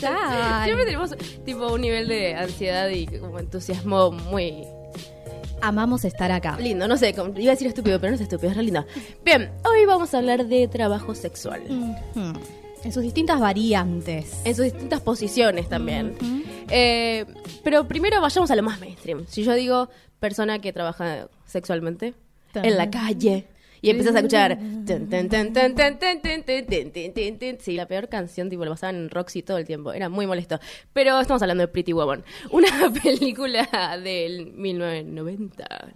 ¿Cómo estás? Siempre tenemos tipo un nivel de ansiedad y como entusiasmo muy Amamos estar acá. lindo. No sé, iba a decir estúpido, pero no es estúpido, es re lindo. Bien, hoy vamos a hablar de trabajo sexual. En sus distintas variantes. En sus distintas posiciones también. Eh, pero primero vayamos a lo más mainstream. Si yo digo persona que trabaja sexualmente en la calle y empiezas a escuchar. Sí, la peor canción, tipo, la pasaban en Roxy todo el tiempo. Era muy molesto. Pero estamos hablando de Pretty Woman. Una película del 1990.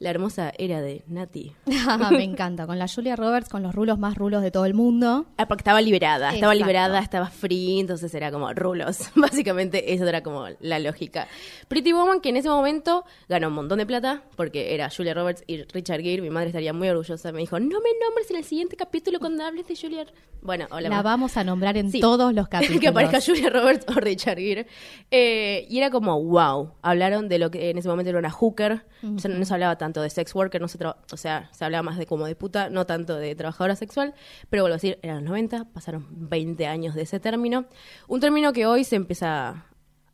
La, hermosa era de Nati. Me encanta. Con la Julia Roberts, con los rulos más rulos de todo el mundo. Ah, porque estaba liberada, estaba liberada, estaba free, entonces era como rulos. Básicamente eso era como la lógica. Pretty Woman, que en ese momento ganó un montón de plata, porque era Julia Roberts y Richard Gere, mi madre estaría muy orgullosa, me dijo, no me nombres en el siguiente capítulo cuando hables de Julia. Bueno, hola. La vamos a nombrar en Sí. todos los capítulos. que aparezca Julia Roberts o Richard Gere. Eh, y era como, wow. Hablaron de lo que en ese momento era una hooker. O sea, no se hablaba tanto de sex worker, no se o sea, se hablaba más de como de puta, no tanto de trabajadora sexual. Pero vuelvo a decir, eran los 90, pasaron 20 años de ese término. Un término que hoy se empieza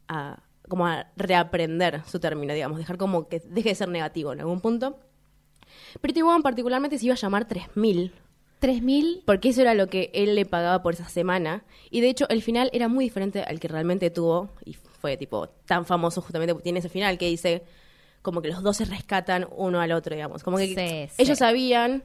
a como a reaprender su término, digamos, dejar como que deje de ser negativo en algún punto. Pretty Woman particularmente se iba a llamar 3000 3000. porque eso era lo que él le pagaba por esa semana. Y de hecho, el final era muy diferente al que realmente tuvo. Y fue tipo tan famoso justamente porque tiene ese final que dice como que los dos se rescatan uno al otro, digamos. Como que Sí, sí. ellos sabían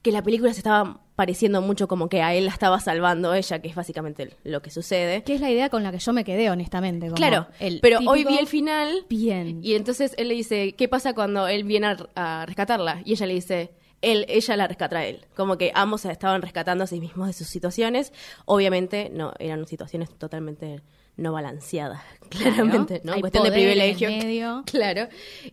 que la película se estaba pareciendo mucho como que a él la estaba salvando ella, que es básicamente lo que sucede. Que es la idea con la que yo me quedé, honestamente. como Claro, el pero hoy vi el final Bien. y entonces él le dice, ¿qué pasa cuando él viene a, a rescatarla? Y ella le dice, él, ella la rescatará a él. Como que ambos se estaban rescatando a sí mismos de sus situaciones. Obviamente, no, eran situaciones totalmente no balanceadas, claramente, ¿no? hay Cuestión de privilegio. medio. Claro.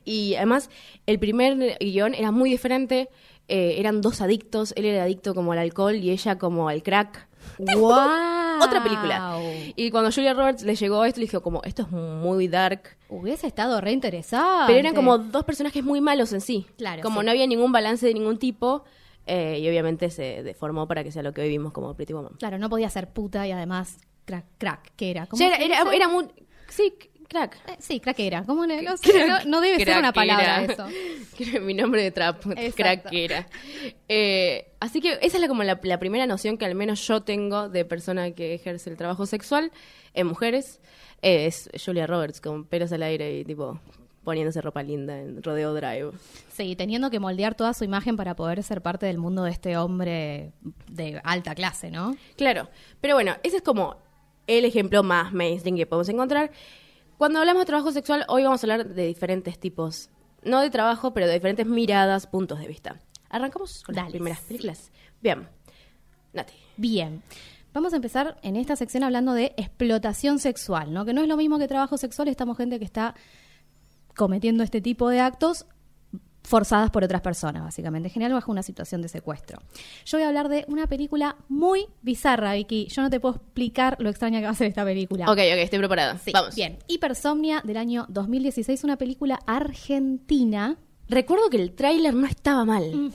Y además, el primer guion era muy diferente. eh, eran dos adictos. Él era adicto como al alcohol y ella como al crack. ¡Wow! Otra película. Y cuando Julia Roberts le llegó esto, le dijo como, esto es muy dark. Hubiese estado re interesante. Pero eran como dos personajes muy malos en sí. Claro, Como sí. no había ningún balance de ningún tipo. eh, y obviamente se deformó para que sea lo que vivimos como Pretty Woman. Claro, no podía ser puta y además crack, crack, que era. ¿Cómo Ya era, era, era muy... Sí, crack. Eh, sí, crackera. ¿Cómo no, no no- debe ser una palabra eso. Mi nombre de trap, crackera. Eh, así que esa es la, como la, la primera noción que al menos yo tengo de persona que ejerce el trabajo sexual en mujeres. Eh, es Julia Roberts con pelos al aire y tipo poniéndose ropa linda en Rodeo Drive. Sí, teniendo que moldear toda su imagen para poder ser parte del mundo de este hombre de alta clase, ¿no? Claro, pero bueno, ese es como el ejemplo más mainstream que podemos encontrar. Cuando hablamos de trabajo sexual, hoy vamos a hablar de diferentes tipos, no de trabajo, pero de diferentes miradas, puntos de vista. Arrancamos con las Dale. primeras películas. Bien, Nati. Bien. Vamos a empezar en esta sección hablando de explotación sexual, ¿no? Que no es lo mismo que trabajo sexual, estamos gente que está cometiendo este tipo de actos forzadas por otras personas, básicamente, en general bajo una situación de secuestro. Yo voy a hablar de una película muy bizarra, Vicky. Yo no te puedo explicar lo extraña que va a ser esta película. Ok, ok, estoy preparada. Sí, Vamos. Bien. Hipersomnia del año 2016, una película argentina. Recuerdo que el tráiler no estaba mal.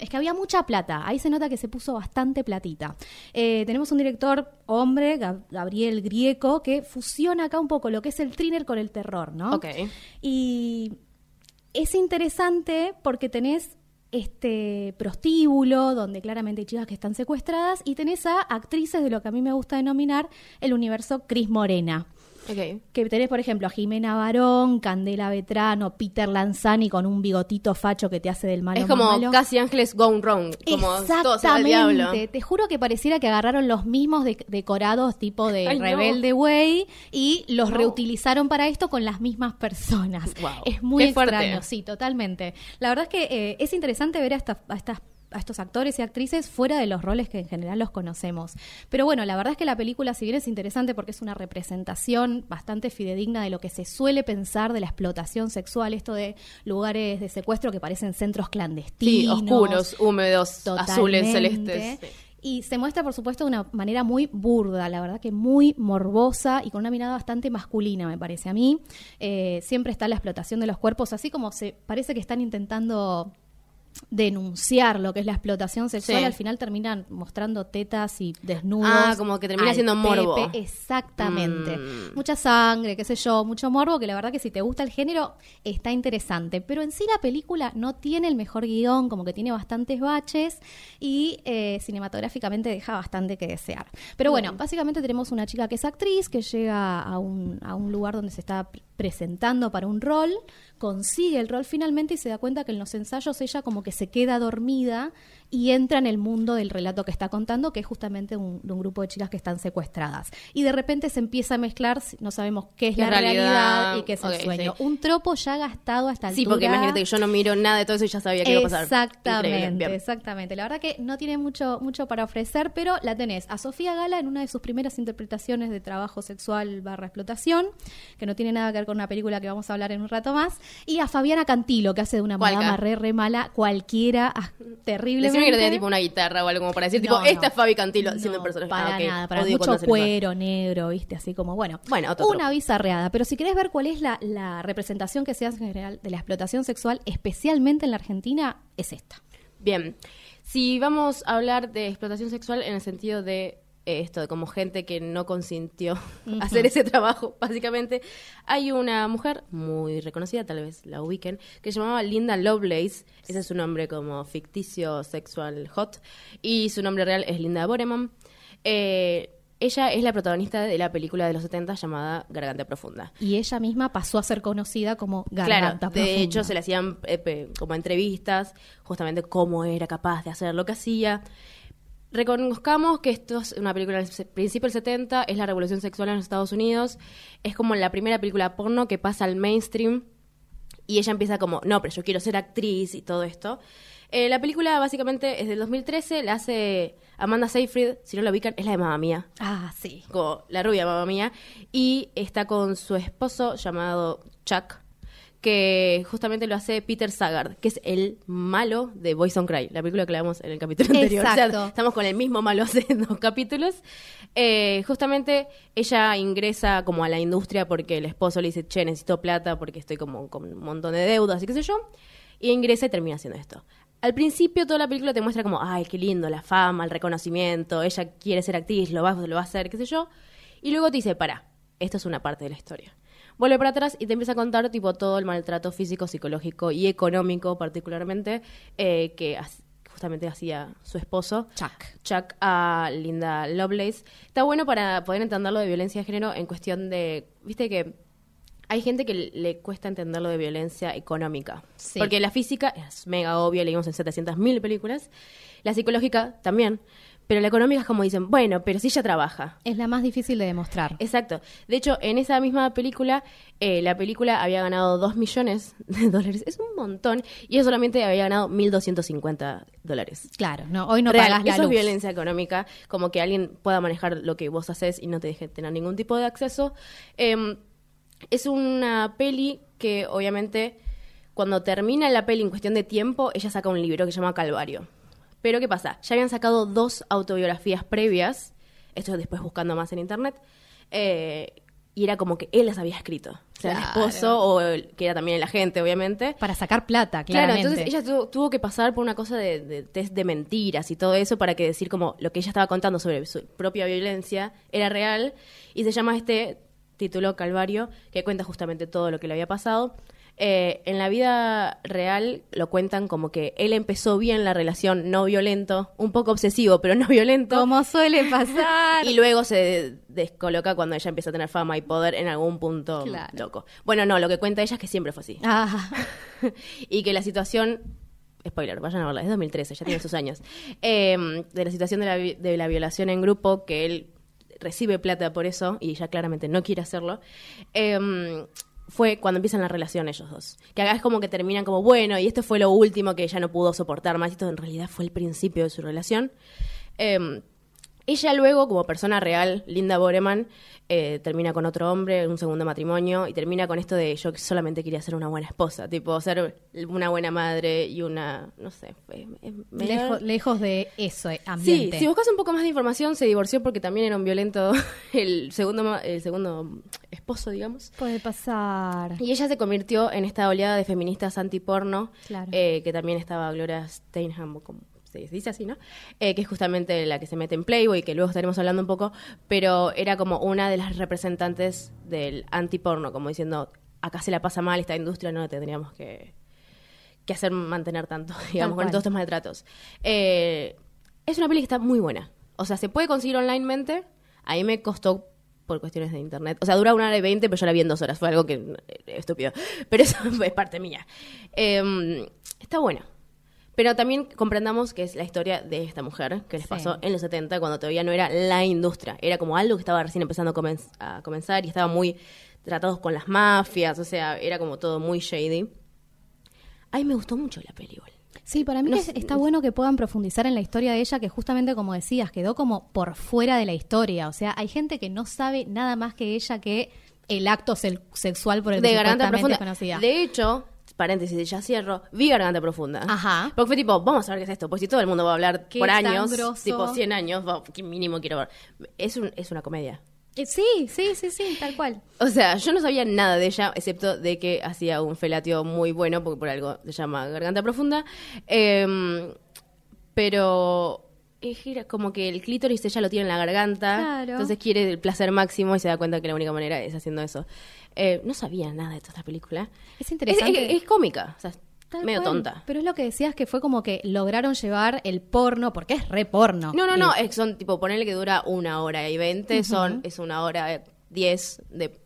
Es que había mucha plata. Ahí se nota que se puso bastante platita. Eh, tenemos un director hombre, Gab- Gabriel Grieco, que fusiona acá un poco lo que es el thriller con el terror, ¿no? Ok. Y es interesante porque tenés este prostíbulo donde claramente hay chicas que están secuestradas y tenés a actrices de lo que a mí me gusta denominar el universo Cris Morena. Que tenés, por ejemplo, a Jimena Barón, Candela Vetrano, Peter Lanzani con un bigotito facho que te hace del malo Es como malo. casi Ángeles Gone Wrong. Como. Exactamente. Te juro que pareciera que agarraron los mismos de- decorados tipo de Ay. Rebelde Way y los No. reutilizaron para esto con las mismas personas. Wow. Es muy Qué fuerte. extraño, sí, totalmente. La verdad es que eh, es interesante ver a, estas- a estas a estos actores y actrices fuera de los roles que en general los conocemos. Pero bueno, la verdad es que la película, si bien es interesante porque es una representación bastante fidedigna de lo que se suele pensar de la explotación sexual, esto de lugares de secuestro que parecen centros Sí, clandestinos, oscuros, húmedos, azules, celestes. Sí. Y se muestra, por supuesto, de una manera muy burda, la verdad que muy morbosa y con una mirada bastante masculina, me parece a mí. Eh, siempre está la explotación de los cuerpos, así como se parece que están intentando denunciar lo que es la explotación sexual, Sí. al final terminan mostrando tetas y desnudos. Ah, como que termina siendo morbo. pepe. Exactamente. Mm. Mucha sangre, qué sé yo, mucho morbo, que la verdad que si te gusta el género está interesante. Pero en sí la película no tiene el mejor guion, como que tiene bastantes baches y eh, cinematográficamente deja bastante que desear. Pero bueno, básicamente tenemos una chica que es actriz, que llega a un, a un lugar donde se está presentando para un rol, consigue el rol finalmente y se da cuenta que en los ensayos ella como que se queda dormida y entra en el mundo del relato que está contando, que es justamente un, de un grupo de chicas que están secuestradas. Y de repente se empieza a mezclar, no sabemos qué es la realidad, realidad, y qué es el sueño. sí. Un tropo ya gastado hasta el Sí, porque imagínate que yo no miro nada de todo eso y ya sabía que iba a pasar. Exactamente, exactamente. La verdad que no tiene mucho, mucho para ofrecer, pero la tenés a Sofía Gala en una de sus primeras interpretaciones de trabajo sexual barra explotación, que no tiene nada que ver con una película que vamos a hablar en un rato más, y a Fabiana Cantilo, que hace de una Cualca. madama re, re mala, cualquiera, ah, no tenía tipo una guitarra o algo como para decir, tipo, No, esta no. es Fabi Cantilo No, el personaje. Para Ah, ok. nada, para Odio mucho cuero negro, ¿viste? Así como, bueno. Bueno, otro Una bizarreada. Pero si querés ver cuál es la, la representación que se hace en general de la explotación sexual, especialmente en la Argentina, es esta. Bien, si vamos a hablar de explotación sexual en el sentido de esto, de como gente que no consintió hacer ese trabajo, básicamente, hay una mujer muy reconocida, tal vez la ubiquen, que se llamaba Linda Lovelace, ese es su nombre como ficticio sexual hot, y su nombre real es Linda Boreman. Eh, ella es la protagonista de la película de los 70 llamada Garganta Profunda. Y ella misma pasó a ser conocida como Garganta Claro, de Profunda. hecho se le hacían eh, como entrevistas, justamente cómo era capaz de hacer lo que hacía. Reconozcamos que esto es una película del principio del 70, es la revolución sexual en los Estados Unidos, es como la primera película porno que pasa al mainstream y ella empieza como, no, pero yo quiero ser actriz y todo esto. Eh, la película básicamente es del 2013, la hace Amanda Seyfried, si no la ubican, es la de Mamma Mía Ah, sí. como la rubia mamá mía, y está con su esposo llamado Chuck, que justamente lo hace Peter Saggard, que es el malo de Boys on Cry, la película que hablamos en el capítulo anterior. O sea, Exacto. estamos con el mismo malo hace dos capítulos. Eh, justamente ella ingresa como a la industria porque el esposo le dice, che, necesito plata porque estoy como con un montón de deudas y qué sé yo, y ingresa y termina haciendo esto. Al principio toda la película te muestra como, ay, qué lindo, la fama, el reconocimiento, ella quiere ser actriz, lo va, lo va a hacer, qué sé yo. Y luego te dice, para, esto es una parte de la historia. Vuelve para atrás y te empieza a contar tipo todo el maltrato físico, psicológico y económico particularmente eh, que justamente hacía su esposo. Chuck. Chuck a Linda Lovelace. Está bueno para poder entenderlo de violencia de género en cuestión de, viste que hay gente que le cuesta entenderlo de violencia económica. Sí. Porque la física es mega obvia, leímos en 700.000 películas. La psicológica también. Pero la económica es como dicen, bueno, pero si ella trabaja. Es la más difícil de demostrar. Exacto. De hecho, en esa misma película, eh, la película había ganado 2 millones de dólares. Es un montón. Y ella solamente había ganado 1.250 dólares. Claro, no, hoy no Real, pagás la eso luz. es violencia económica, como que alguien pueda manejar lo que vos haces y no te deje tener ningún tipo de acceso. Eh, es una peli que obviamente cuando termina la peli en cuestión de tiempo, ella saca un libro que se llama Calvario. Pero ¿qué pasa? Ya habían sacado dos autobiografías previas, esto después buscando más en internet, eh, y era como que él las había escrito. O sea, el Claro. esposo, o el- que era también el agente, obviamente. Para sacar plata, Claro, claramente. entonces ella tuvo, tuvo que pasar por una cosa de, de test de mentiras y todo eso para que decir como lo que ella estaba contando sobre su propia violencia era real y se llama este título Calvario que cuenta justamente todo lo que le había pasado. Eh, en la vida real lo cuentan como que él empezó bien la relación no violento, un poco obsesivo, pero no violento. Como suele pasar. Y luego se descoloca cuando ella empieza a tener fama y poder en algún punto Claro. loco. Bueno, no, lo que cuenta ella es que siempre fue así. Ah, y que la situación. Spoiler, vayan a verla, es 2013, ya tiene sus años. Eh, de la situación de la, vi- de la violación en grupo, que él recibe plata por eso y ella claramente no quiere hacerlo. eh, fue cuando empiezan la relación ellos dos. Que acá es como que terminan como, bueno, y esto fue lo último que ella no pudo soportar más. Esto en realidad fue el principio de su relación. Eh, ella luego, como persona real, Linda Boreman, eh, termina con otro hombre, un segundo matrimonio, y termina con esto de yo solamente quería ser una buena esposa, tipo ser una buena madre y una, no sé, fue, medio- lejos, de eso, eh, Sí, ambiente. si buscas un poco más de información, se divorció porque también era un violento el segundo, el segundo esposo, digamos. Puede pasar. Y ella se convirtió en esta oleada de feministas antiporno, Claro. eh, que también estaba Gloria Steinham, como se dice así, ¿no? Eh, que es justamente la que se mete en Playboy, que luego estaremos hablando un poco, pero era como una de las representantes del antiporno, como diciendo, acá se la pasa mal esta industria, no la tendríamos que, que hacer mantener tanto, digamos, con cual. estos temas de tratos. Eh, es una peli que está muy buena. O sea, se puede conseguir onlinemente. A mí me costó por cuestiones de internet. O sea, dura una hora y veinte, pero yo la vi en dos horas. Fue algo que eh, estúpido. Pero eso es parte mía. Eh, está buena. Pero también comprendamos que es la historia de esta mujer que les Sí. pasó en los 70, cuando todavía no era la industria. Era como algo que estaba recién empezando a, comen- a comenzar y estaba muy tratados con las mafias. O sea, era como todo muy shady. A mí me gustó mucho la igual. Sí, para mí No que sé, está no bueno que puedan profundizar en la historia de ella, que justamente como decías, quedó como por fuera de la historia. O sea, hay gente que no sabe nada más que ella que el acto sexual por el de que Garganta Profunda. es conocida. De hecho, paréntesis, ya cierro, vi Garganta Profunda. Ajá. Porque fue tipo, vamos a ver qué es esto, pues si todo el mundo va a hablar por años, grosso. tipo 100 años, ¿qué mínimo quiero ver? Es, un, es una comedia. Eh, Sí, sí, sí, sí, tal cual. O sea, yo no sabía nada de ella, excepto de que hacía un felatio muy bueno, porque por algo se llama Garganta Profunda. Em, pero es como que el clítoris ella lo tiene en la garganta, Claro. entonces quiere el placer máximo y se da cuenta que la única manera es haciendo eso. Eh, no sabía nada de toda esta película. Es interesante. Es, es cómica, o sea, Tal medio cual. tonta. Pero es lo que decías que fue como que lograron llevar el porno, porque es re porno. No, no, no, Y- es- son tipo, ponerle que dura una hora y veinte, son, es una hora diez de...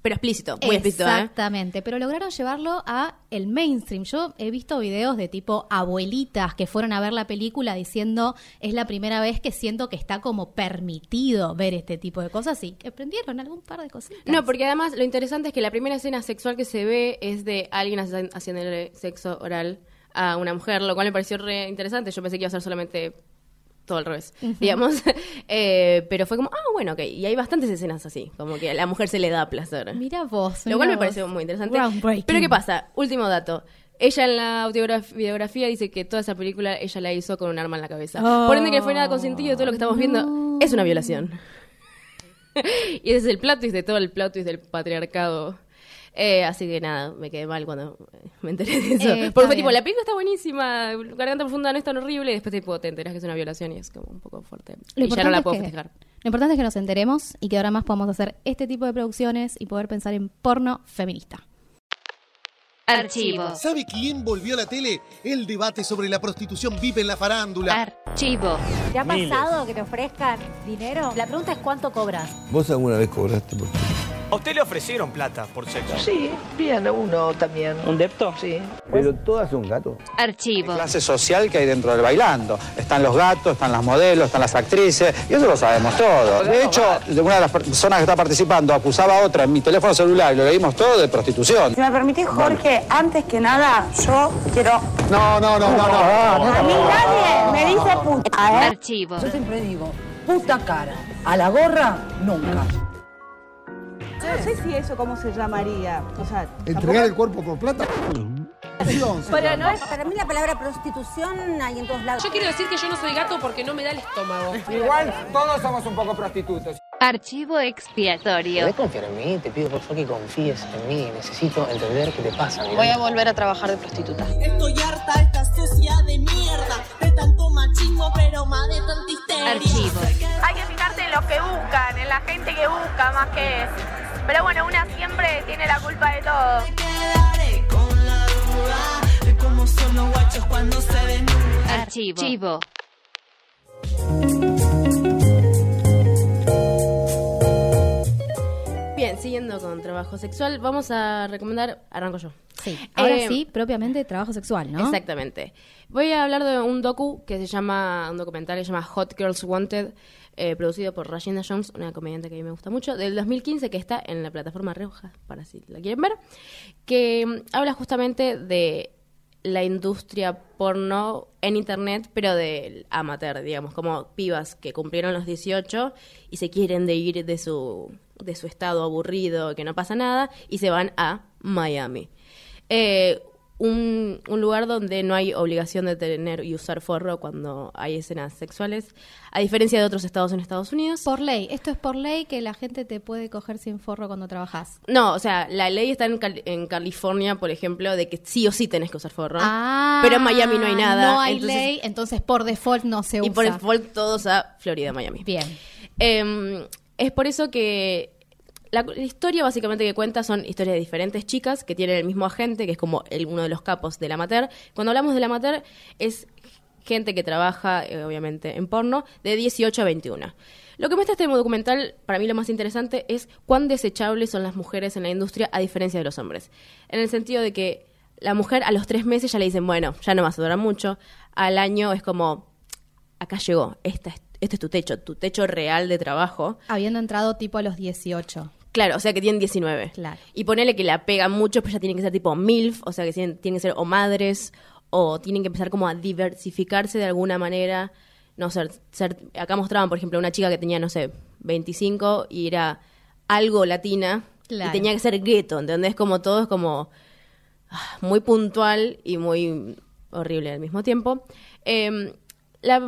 Pero explícito, muy explícito, ¿eh? Exactamente, pero lograron llevarlo a el mainstream. Yo he visto videos de tipo abuelitas que fueron a ver la película diciendo es la primera vez que siento que está como permitido ver este tipo de cosas y que aprendieron algún par de cositas. No, porque además lo interesante es que la primera escena sexual que se ve es de alguien haci- haciéndole sexo oral a una mujer, lo cual me pareció re interesante. Yo pensé que iba a ser solamente todo al revés, digamos. Eh, pero fue como, ah, bueno, ok. Y hay bastantes escenas así, como que a la mujer se le da placer. Mira vos. Lo cual me vos. pareció muy interesante. Pero ¿qué pasa? Último dato. Ella en la videografía dice que toda esa película ella la hizo con un arma en la cabeza. Oh, Por ende que fue nada consentido, todo lo que estamos viendo no. es una violación. y ese es el plot twist de todo el plot twist del patriarcado. Eh, así que nada, me quedé mal cuando me enteré de eso. Eh, Porque fue tipo, la película está buenísima, Garganta Profunda no es tan horrible, y después tipo, te enteras que es una violación y es como un poco fuerte. Lo y ya no la puedo es que- festejar. Lo importante es que nos enteremos y que ahora más podamos hacer este tipo de producciones y poder pensar en porno feminista. Archivo. ¿Sabe quién volvió a la tele? El debate sobre la prostitución vive en la farándula. Archivo. ¿Te ha pasado que te ofrezcan dinero? La pregunta es cuánto cobras. ¿Vos alguna vez cobraste por A usted le ofrecieron plata por sexo. Sí, bien, uno también. ¿Un depto? Sí. Pero todas son gatos. Archivo. clase social que hay dentro del bailando. Están los gatos, están las modelos, están las actrices, y eso lo sabemos todos. De hecho, una de las personas que está participando acusaba a otra en mi teléfono celular y lo leímos todo de prostitución. Si me permitís, Jorge, antes que nada, yo quiero... No, no, no, no, no. A mí nadie me dice puta, ¿eh? Archivo. Yo siempre digo, puta cara. A la gorra, nunca. No sé si eso cómo se llamaría. O sea, ¿Entregar el cuerpo por plata? Pero no es Para mí la palabra prostitución hay en todos lados. Yo quiero decir que yo no soy gato porque no me da el estómago. Igual todos somos un poco prostitutos. Archivo expiatorio. confiar en mí? Te pido por favor que confíes en mí. Necesito entender qué te pasa. Voy a volver a trabajar de prostituta. Estoy harta de esta sociedad de mierda, de tanto machismo, pero más de tanta histeria. Archivo. Hay que fijarte en los que buscan, en la gente que busca más que... Pero bueno, una siempre tiene la culpa de todo. son los guachos cuando se desnudan. Archivo. Bien, siguiendo con trabajo sexual, vamos a recomendar, arranco yo. Sí. Ahora Eh, sí, propiamente trabajo sexual, ¿no? Exactamente. Voy a hablar de un docu que se llama, un documental que se llama Hot Girls Wanted, eh, producido por Rashida Jones, una comediante que a mí me gusta mucho, del 2015, que está en la plataforma Roja, para si la quieren ver, que mm, habla justamente de la industria porno en internet, pero del amateur, digamos, como pibas que cumplieron los 18 y se quieren de ir de su, de su estado aburrido, que no pasa nada, y se van a Miami. Eh, un, un lugar donde no hay obligación de tener y usar forro cuando hay escenas sexuales, a diferencia de otros estados en Estados Unidos. Por ley. Esto es por ley que la gente te puede coger sin forro cuando trabajas. No, o sea, la ley está en, Cal- en California, por ejemplo, de que sí o sí tenés que usar forro. Ah, pero en Miami no hay nada. No hay entonces- ley, entonces por default no se Y usa. por default todos a Florida, Miami. Bien. Eh, es por eso que la, historia básicamente que cuenta son historias de diferentes chicas que tienen el mismo agente, que es como el, uno de los capos del amateur. Cuando hablamos del amateur es gente que trabaja, eh, obviamente, en porno, de 18 a 21. Lo que muestra este documental, para mí lo más interesante, es cuán desechables son las mujeres en la industria a diferencia de los hombres. En el sentido de que la mujer a los tres meses ya le dicen, bueno, ya no vas a durar mucho. Al año es como, acá llegó, esta es- este es tu techo, tu techo real de trabajo. Habiendo entrado tipo a los 18. Claro, o sea que tienen 19. Claro. Y ponele que la pegan mucho, pero ya tienen que ser tipo MILF, o sea que tienen, tienen que ser o madres, o tienen que empezar como a diversificarse de alguna manera. No ser, ser, acá mostraban, por ejemplo, una chica que tenía, no sé, 25 y era algo latina. Claro. Y tenía que ser gueto, ¿entendés? Como todo es como ah, muy puntual y muy horrible al mismo tiempo. Eh, la,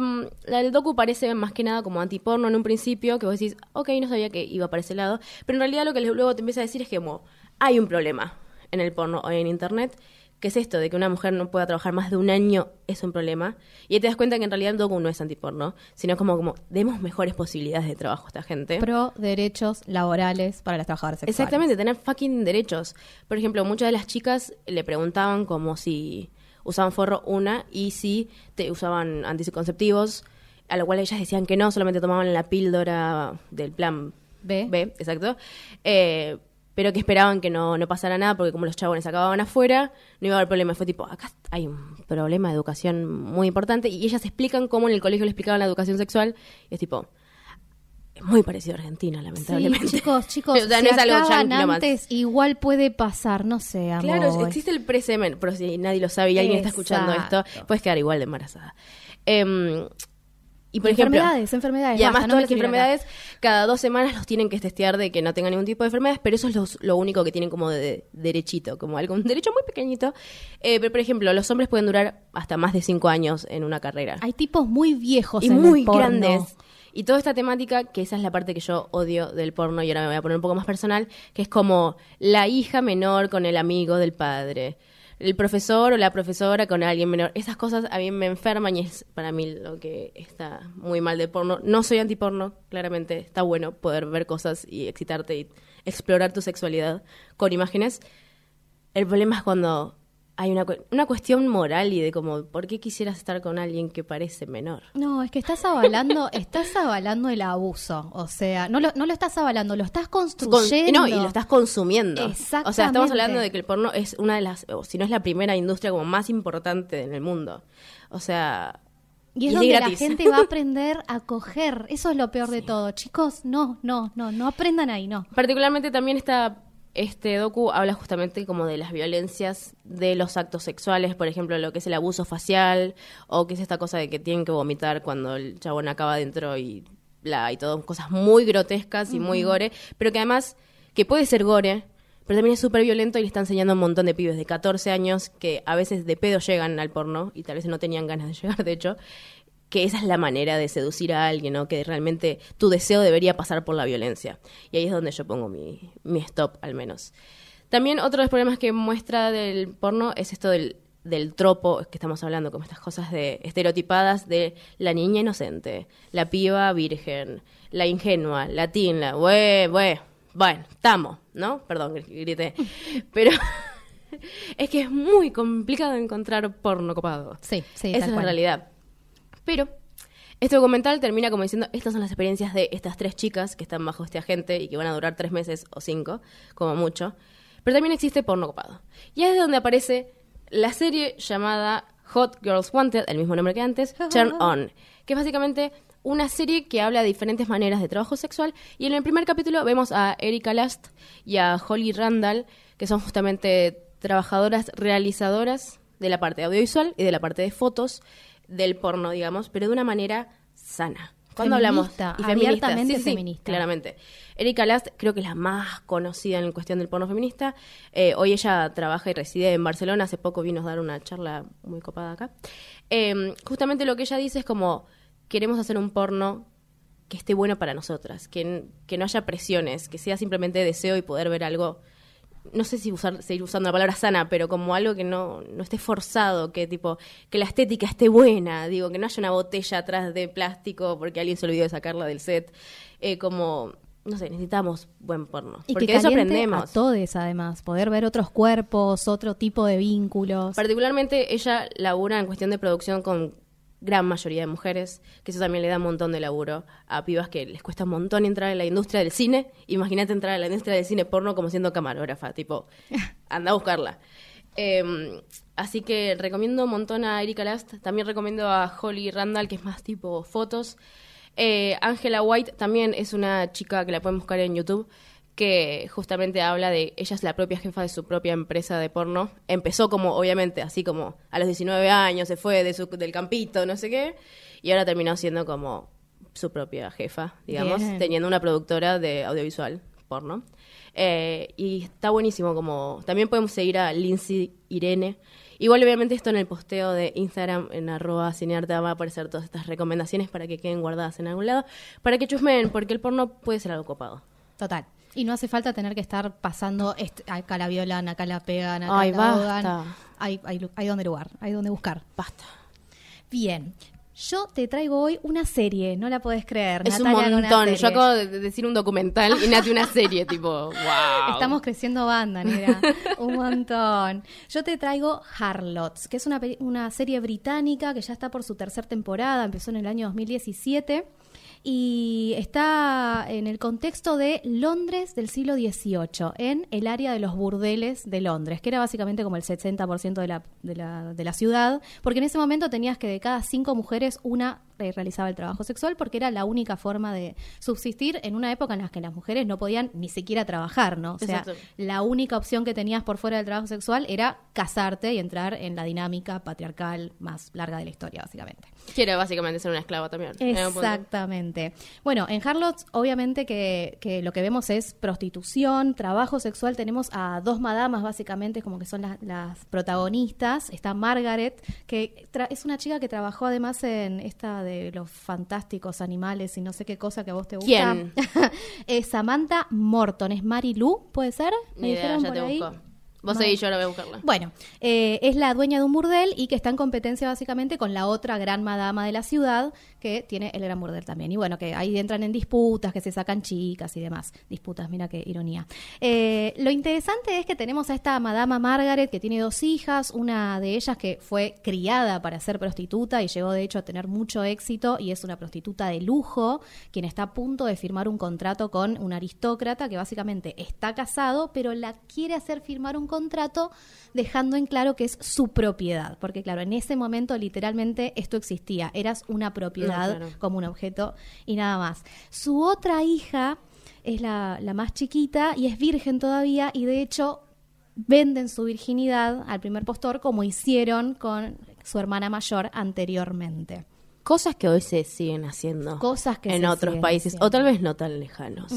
la del docu parece más que nada como antiporno en un principio, que vos decís, ok, no sabía que iba para ese lado, pero en realidad lo que luego te empieza a decir es que como, hay un problema en el porno o en internet, que es esto de que una mujer no pueda trabajar más de un año es un problema, y ahí te das cuenta que en realidad el docu no es antiporno, sino como, como demos mejores posibilidades de trabajo a esta gente. Pro derechos laborales para las trabajadoras sexuales. Exactamente, tener fucking derechos. Por ejemplo, muchas de las chicas le preguntaban como si usaban forro una y si te usaban anticonceptivos, a lo cual ellas decían que no, solamente tomaban la píldora del plan B. B, exacto. Eh, pero que esperaban que no, no pasara nada porque como los chabones acababan afuera, no iba a haber problema. Fue tipo, acá hay un problema de educación muy importante y ellas explican cómo en el colegio le explicaban la educación sexual y es tipo, es muy parecido a Argentina, lamentablemente. Sí, chicos, chicos, O sea, si no es algo antes, igual puede pasar, no sé, amor. Claro, existe el presemen, pero si nadie lo sabe y alguien está escuchando esto, puedes quedar igual de embarazada. Em, y por ejemplo, enfermedades, enfermedades, Y además no todas las acá. enfermedades, cada dos semanas los tienen que testear de que no tengan ningún tipo de enfermedades, pero eso es los- lo único que tienen como de, derechito, como algo, un derecho muy pequeñito. Eh, pero por ejemplo, los hombres pueden durar hasta más de cinco años en una carrera. Hay tipos muy viejos y en el muy porno. grandes. Y toda esta temática, que esa es la parte que yo odio del porno, y ahora me voy a poner un poco más personal, que es como la hija menor con el amigo del padre, el profesor o la profesora con alguien menor. Esas cosas a mí me enferman y es para mí lo que está muy mal del porno. No soy antiporno, claramente. Está bueno poder ver cosas y excitarte y explorar tu sexualidad con imágenes. El problema es cuando hay una, una cuestión moral y de como, ¿por qué quisieras estar con alguien que parece menor? No, es que estás avalando, estás avalando el abuso. O sea, no lo, no lo estás avalando, lo estás Con- construyendo. no, y lo estás consumiendo. O sea, estamos Exactamente. hablando de que el porno es una de las, o si no es la primera industria como más importante en el mundo. O sea... Y es de donde la gente va a aprender a coger. Eso es lo peor de todo. Chicos, no, no, no, no aprendan ahí, no. Particularmente también está este docu habla justamente como de las violencias de los actos sexuales, por ejemplo, lo que es el abuso facial o que es esta cosa de que tienen que vomitar cuando el chabón acaba adentro y bla y todo, cosas muy grotescas y muy gore, pero que además que puede ser gore, pero también es súper violento y le está enseñando a un montón de pibes de 14 años que a veces de pedo llegan al porno y tal vez no tenían ganas de llegar, de hecho, que esa es la manera de seducir a alguien, ¿no? Que realmente tu deseo debería pasar por la violencia. Y ahí es donde yo pongo mi, mi stop, al menos. También otro de los problemas que muestra del porno es esto del, del tropo que estamos hablando, como estas cosas de estereotipadas de la niña inocente, la piba virgen, la ingenua, la teen, la bue, bue. Bueno, estamos, ¿no? Perdón, gr- grité. Pero es que es muy complicado encontrar porno copado. Sí, sí, Esa es la cual. realidad. Pero este documental termina como diciendo, estas son las experiencias de estas tres chicas que están bajo este agente y que van a durar tres meses o cinco, como mucho. Pero también existe porno copado. Y es de donde aparece la serie llamada Hot Girls Wanted, el mismo nombre que antes, Turn On, que es básicamente una serie que habla de diferentes maneras de trabajo sexual. Y en el primer capítulo vemos a Erika Last y a Holly Randall, que son justamente trabajadoras realizadoras de la parte audiovisual y de la parte de fotos del porno, digamos, pero de una manera sana. Cuando hablamos y feminista, abiertamente sí, sí, feminista. claramente. Erika Last creo que es la más conocida en cuestión del porno feminista. Eh, hoy ella trabaja y reside en Barcelona. Hace poco vino a dar una charla muy copada acá. Eh, justamente lo que ella dice es como queremos hacer un porno que esté bueno para nosotras, que no haya presiones, que sea simplemente deseo y poder ver algo no sé si usar, seguir usando la palabra sana, pero como algo que no, no esté forzado, que tipo, que la estética esté buena, digo, que no haya una botella atrás de plástico porque alguien se olvidó de sacarla del set, eh, como, no sé, necesitamos buen porno. Y porque que de eso aprendemos. a todos, además. Poder ver otros cuerpos, otro tipo de vínculos. Particularmente ella labura en cuestión de producción con gran mayoría de mujeres, que eso también le da un montón de laburo a pibas que les cuesta un montón entrar en la industria del cine. Imagínate entrar en la industria del cine porno como siendo camarógrafa, tipo, anda a buscarla. Eh, así que recomiendo un montón a Erika Last, también recomiendo a Holly Randall, que es más tipo fotos. Eh, Angela White también es una chica que la pueden buscar en YouTube, que justamente habla de, ella es la propia jefa de su propia empresa de porno. Empezó como, obviamente, así como a los 19 años, se fue de su, del campito, no sé qué, y ahora terminó siendo como su propia jefa, digamos, Bien. teniendo una productora de audiovisual porno. Eh, y está buenísimo como... También podemos seguir a Lindsay Irene. Igual obviamente esto en el posteo de Instagram en arroba cinearta va a aparecer todas estas recomendaciones para que queden guardadas en algún lado, para que chusmeen, porque el porno puede ser algo copado. Total. Y no hace falta tener que estar pasando, acá la violan, acá la pegan, acá Ay, la ahogan. Hay, hay, hay donde lugar, hay donde buscar. Basta. Bien. Yo te traigo hoy una serie, no la podés creer. Es Natalia, un montón. Yo acabo de decir un documental y Nati una serie, tipo, wow. Estamos creciendo banda, negra. Un montón. Yo te traigo Harlots, que es una, una serie británica que ya está por su tercera temporada, empezó en el año 2017 y está en el contexto de Londres del siglo XVIII, en el área de los burdeles de Londres, que era básicamente como el 60% de la, de, la, de la ciudad, porque en ese momento tenías que de cada cinco mujeres una realizaba el trabajo sexual porque era la única forma de subsistir en una época en la que las mujeres no podían ni siquiera trabajar, ¿no? O sea, Exacto. la única opción que tenías por fuera del trabajo sexual era casarte y entrar en la dinámica patriarcal más larga de la historia, básicamente. Quiere básicamente ser una esclava también. Exactamente. Bueno, en Harlots, obviamente que, que lo que vemos es prostitución, trabajo sexual. Tenemos a dos madamas, básicamente, como que son las, las protagonistas. Está Margaret, que es una chica que trabajó además en esta de los fantásticos animales y no sé qué cosa que a vos te gusta. ¿Quién? es Samantha Morton, es Mary Lou, ¿puede ser? ¿Me Ni idea, dijeron ya por te ahí? busco. Vos seguís, yo ahora voy a buscarla. bueno, eh, es la dueña de un burdel y que está en competencia básicamente con la otra gran madama de la ciudad que tiene el gran burdel también. Y bueno, que ahí entran en disputas, que se sacan chicas y demás. Disputas, mira qué ironía. Eh, lo interesante es que tenemos a esta madama Margaret que tiene dos hijas, una de ellas que fue criada para ser prostituta y llegó de hecho a tener mucho éxito y es una prostituta de lujo, quien está a punto de firmar un contrato con un aristócrata que básicamente está casado, pero la quiere hacer firmar un contrato dejando en claro que es su propiedad, porque claro, en ese momento literalmente esto existía, eras una propiedad No, claro. como un objeto y nada más. Su otra hija es la, la más chiquita y es virgen todavía y de hecho venden su virginidad al primer postor como hicieron con su hermana mayor anteriormente. Cosas que hoy se siguen haciendo. Cosas que en otros países, haciendo. o tal vez no tan lejanos.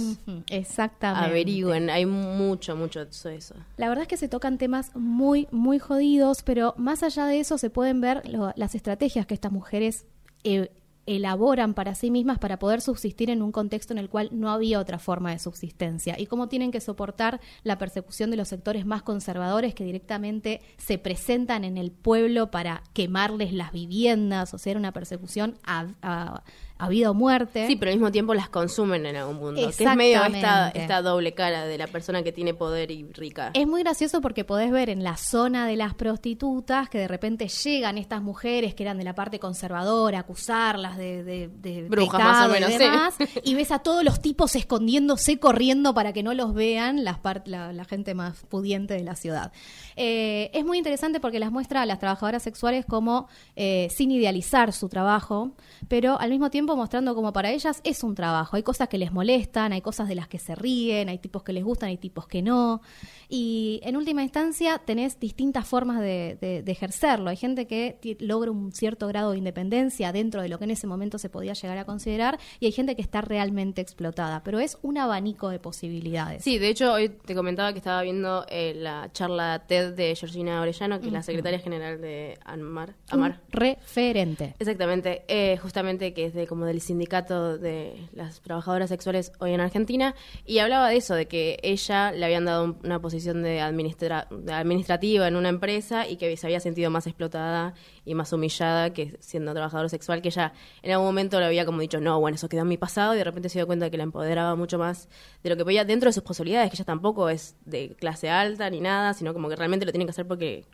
Exactamente. Averigüen, hay mucho, mucho de eso- eso. La verdad es que se tocan temas muy, muy jodidos, pero más allá de eso se pueden ver lo- las estrategias que estas mujeres eh, elaboran para sí mismas para poder subsistir en un contexto en el cual no había otra forma de subsistencia y cómo tienen que soportar la persecución de los sectores más conservadores que directamente se presentan en el pueblo para quemarles las viviendas, o sea, una persecución a, a- a vida o muerte. Sí, pero al mismo tiempo las consumen en algún punto. Que es medio esta, esta doble cara de la persona que tiene poder y rica. Es muy gracioso porque podés ver en la zona de las prostitutas que de repente llegan estas mujeres que eran de la parte conservadora, acusarlas de, de, de Brujas, pecado más o menos, y sí. demás, y ves a todos los tipos escondiéndose, corriendo para que no los vean las la, la gente más pudiente de la ciudad. Eh, es muy interesante porque las muestra a las trabajadoras sexuales como eh, sin idealizar su trabajo, pero al mismo tiempo mostrando como para ellas es un trabajo. Hay cosas que les molestan, hay cosas de las que se ríen, hay tipos que les gustan, hay tipos que no. Y en última instancia tenés distintas formas de, de- de ejercerlo. Hay gente que logra un cierto grado de independencia dentro de lo que en ese momento se podía llegar a considerar y hay gente que está realmente explotada, pero es un abanico de posibilidades. Sí, de hecho, hoy te comentaba que estaba viendo eh, la charla TED de Georgina Orellano, que es la secretaria general de AMAR. Un AMAR. referente. Exactamente, eh, justamente que es de como del sindicato de las trabajadoras sexuales hoy en Argentina y hablaba de eso, de que ella le habían dado un- una posición de, administra- de administrativa en una empresa y que se había sentido más explotada y más humillada que siendo trabajadora sexual, que ella en algún momento le había como dicho, no, bueno, eso quedó en mi pasado y de repente se dio cuenta de que la empoderaba mucho más de lo que podía dentro de sus posibilidades, que ella tampoco es de clase alta ni nada, sino como que realmente lo tiene que hacer porque